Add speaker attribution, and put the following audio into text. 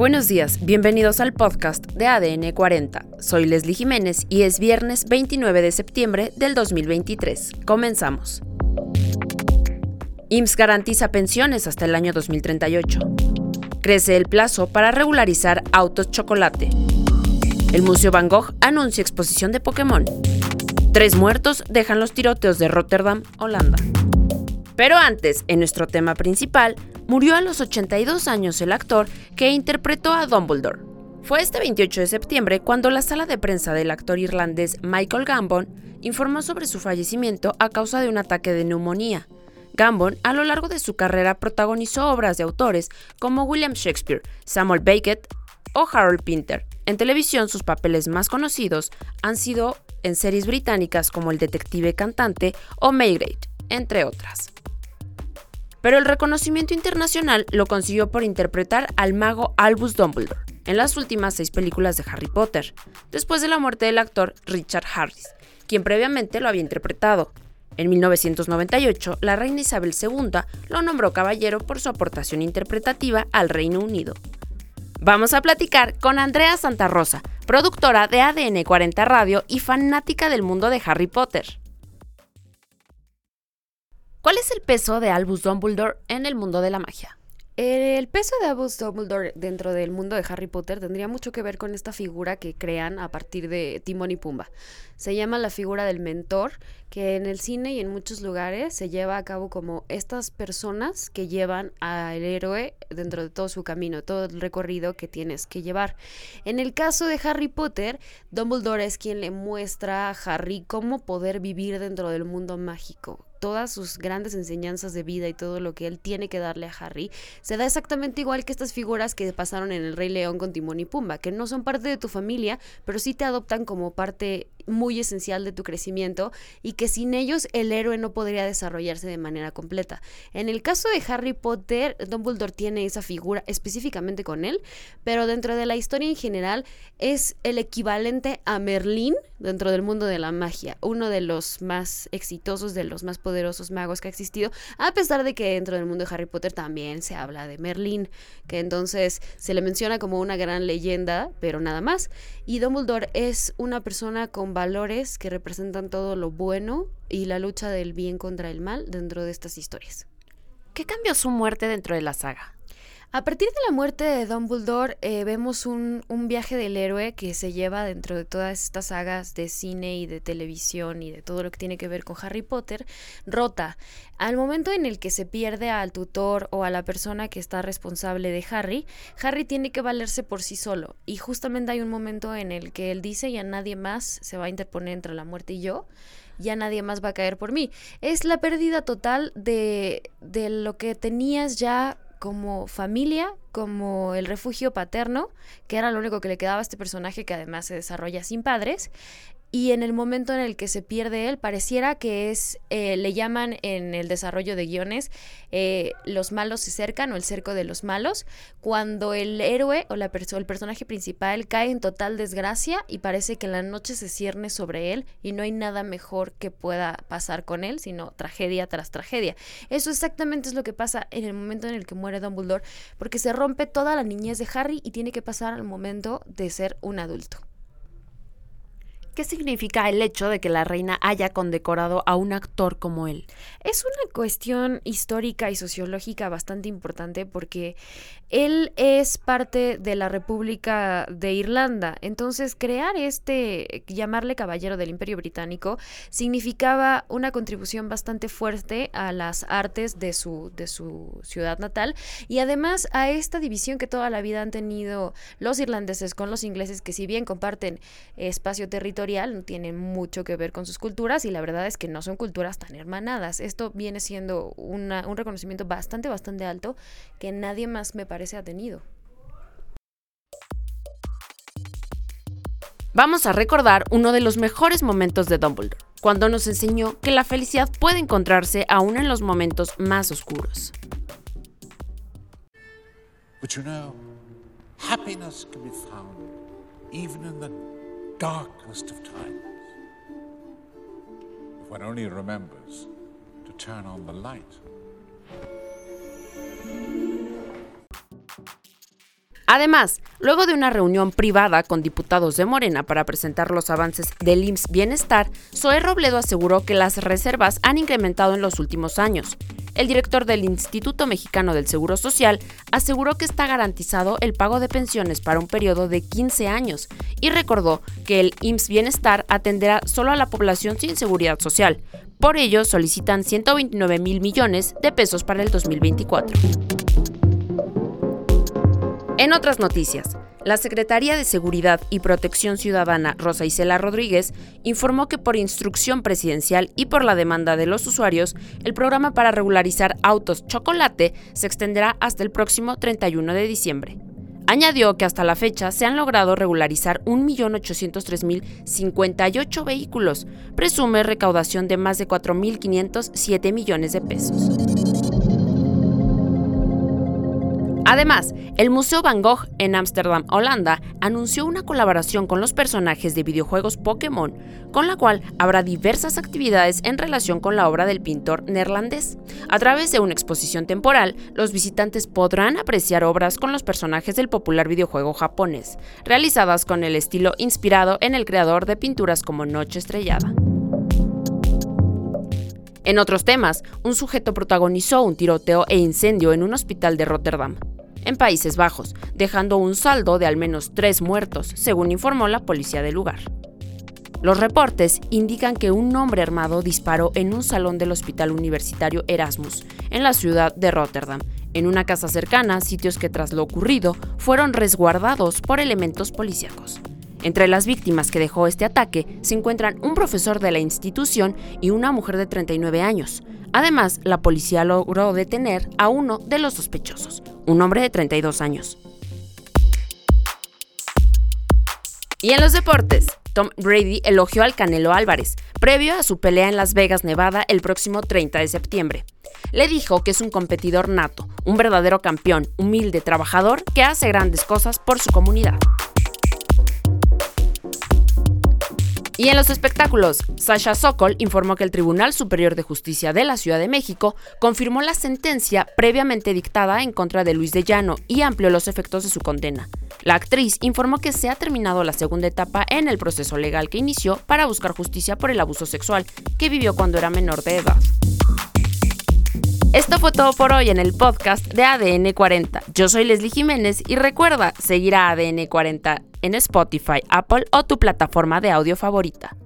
Speaker 1: Buenos días, bienvenidos al podcast de ADN 40. Soy Leslie Jiménez y es viernes 29 de septiembre del 2023. Comenzamos. IMSS garantiza pensiones hasta el año 2038. Crece el plazo para regularizar autos chocolate. El Museo Van Gogh anuncia exposición de Pokémon. Tres muertos dejan los tiroteos de Rotterdam, Holanda. Pero antes, en nuestro tema principal, murió a los 82 años el actor que interpretó a Dumbledore. Fue este 28 de septiembre cuando la sala de prensa del actor irlandés Michael Gambon informó sobre su fallecimiento a causa de un ataque de neumonía. Gambon, a lo largo de su carrera, protagonizó obras de autores como William Shakespeare, Samuel Beckett o Harold Pinter. En televisión, sus papeles más conocidos han sido en series británicas como El Detective Cantante o Maygate, entre otras pero el reconocimiento internacional lo consiguió por interpretar al mago Albus Dumbledore en las últimas seis películas de Harry Potter, después de la muerte del actor Richard Harris, quien previamente lo había interpretado. En 1998, la reina Isabel II lo nombró caballero por su aportación interpretativa al Reino Unido. Vamos a platicar con Andrea Santa Rosa, productora de ADN 40 Radio y fanática del mundo de Harry Potter. ¿Cuál es el peso de Albus Dumbledore en el mundo de la magia?
Speaker 2: El peso de Albus Dumbledore dentro del mundo de Harry Potter tendría mucho que ver con esta figura que crean a partir de Timón y Pumba. Se llama la figura del mentor, que en el cine y en muchos lugares se lleva a cabo como estas personas que llevan al héroe dentro de todo su camino, todo el recorrido que tienes que llevar. En el caso de Harry Potter, Dumbledore es quien le muestra a Harry cómo poder vivir dentro del mundo mágico, todas sus grandes enseñanzas de vida y todo lo que él tiene que darle a Harry, se da exactamente igual que estas figuras que pasaron en El Rey León con Timón y Pumba, que no son parte de tu familia, pero sí te adoptan como parte muy esencial de tu crecimiento y que sin ellos el héroe no podría desarrollarse de manera completa. En el caso de Harry Potter, Dumbledore tiene esa figura específicamente con él, pero dentro de la historia en general es el equivalente a Merlín dentro del mundo de la magia, uno de los más exitosos, de los más poderosos magos que ha existido, a pesar de que dentro del mundo de Harry Potter también se habla de Merlín, que entonces se le menciona como una gran leyenda, pero nada más. Y Dumbledore es una persona con valores que representan todo lo bueno y la lucha del bien contra el mal dentro de estas historias.
Speaker 1: ¿Qué cambió su muerte dentro de la saga?
Speaker 2: A partir de la muerte de Dumbledore eh, vemos un, un, viaje del héroe que se lleva dentro de todas estas sagas de cine y de televisión y de todo lo que tiene que ver con Harry Potter, rota. Al momento en el que se pierde al tutor o a la persona que está responsable de Harry, Harry tiene que valerse por sí solo. Y justamente hay un momento en el que él dice ya nadie más se va a interponer entre la muerte y yo ya nadie más va a caer por mí. Es la pérdida total de, de lo que tenías ya como familia, como el refugio paterno, que era lo único que le quedaba a este personaje que además se desarrolla sin padres, y en el momento en el que se pierde él, pareciera que es, eh, le llaman en el desarrollo de guiones, eh, los malos se cercan o el cerco de los malos, cuando el héroe o la el personaje principal cae en total desgracia y parece que la noche se cierne sobre él y no hay nada mejor que pueda pasar con él, sino tragedia tras tragedia. Eso exactamente es lo que pasa en el momento en el que muere Dumbledore, porque se rompe toda la niñez de Harry y tiene que pasar al momento de ser un adulto.
Speaker 1: ¿Qué significa el hecho de que la reina haya condecorado a un actor como él?
Speaker 2: Es una cuestión histórica y sociológica bastante importante porque él es parte de la República de Irlanda. Entonces, crear este, llamarle caballero del Imperio Británico, significaba una contribución bastante fuerte a las artes de su, de su ciudad natal y además a esta división que toda la vida han tenido los irlandeses con los ingleses, que si bien comparten espacio territorial, no tiene mucho que ver con sus culturas y la verdad es que no son culturas tan hermanadas. Esto viene siendo un reconocimiento bastante, bastante alto que nadie más me parece ha tenido.
Speaker 1: Vamos a recordar uno de los mejores momentos de Dumbledore, cuando nos enseñó que la felicidad puede encontrarse aún en los momentos más oscuros. But you know, happiness can be found even in the Además, luego de una reunión privada con diputados de Morena para presentar los avances del IMSS Bienestar, Zoé Robledo aseguró que las reservas han incrementado en los últimos años. El director del Instituto Mexicano del Seguro Social aseguró que está garantizado el pago de pensiones para un periodo de 15 años y recordó que el IMSS Bienestar atenderá solo a la población sin seguridad social. Por ello, solicitan 129 mil millones de pesos para el 2024. En otras noticias, la Secretaría de Seguridad y Protección Ciudadana, Rosa Isela Rodríguez, informó que por instrucción presidencial y por la demanda de los usuarios, el programa para regularizar autos chocolate se extenderá hasta el próximo 31 de diciembre. Añadió que hasta la fecha se han logrado regularizar 1.803.058 vehículos, presume recaudación de más de 4.507 millones de pesos. Además, el Museo Van Gogh en Ámsterdam, Holanda, anunció una colaboración con los personajes de videojuegos Pokémon, con la cual habrá diversas actividades en relación con la obra del pintor neerlandés. A través de una exposición temporal, los visitantes podrán apreciar obras con los personajes del popular videojuego japonés, realizadas con el estilo inspirado en el creador de pinturas como Noche Estrellada. En otros temas, un sujeto protagonizó un tiroteo e incendio en un hospital de Rotterdam en Países Bajos, dejando un saldo de al menos tres muertos, según informó la policía del lugar. Los reportes indican que un hombre armado disparó en un salón del Hospital Universitario Erasmus, en la ciudad de Rotterdam, en una casa cercana, sitios que tras lo ocurrido fueron resguardados por elementos policíacos. Entre las víctimas que dejó este ataque se encuentran un profesor de la institución y una mujer de 39 años. Además, la policía logró detener a uno de los sospechosos, un hombre de 32 años. Y en los deportes, Tom Brady elogió al Canelo Álvarez, previo a su pelea en Las Vegas, Nevada, el próximo 30 de septiembre. Le dijo que es un competidor nato, un verdadero campeón, humilde, trabajador, que hace grandes cosas por su comunidad. Y en los espectáculos, Sasha Sokol informó que el Tribunal Superior de Justicia de la Ciudad de México confirmó la sentencia previamente dictada en contra de Luis de Llano y amplió los efectos de su condena. La actriz informó que se ha terminado la segunda etapa en el proceso legal que inició para buscar justicia por el abuso sexual que vivió cuando era menor de edad. Esto fue todo por hoy en el podcast de ADN 40. Yo soy Leslie Jiménez y recuerda seguir a ADN 40 en Spotify, Apple o tu plataforma de audio favorita.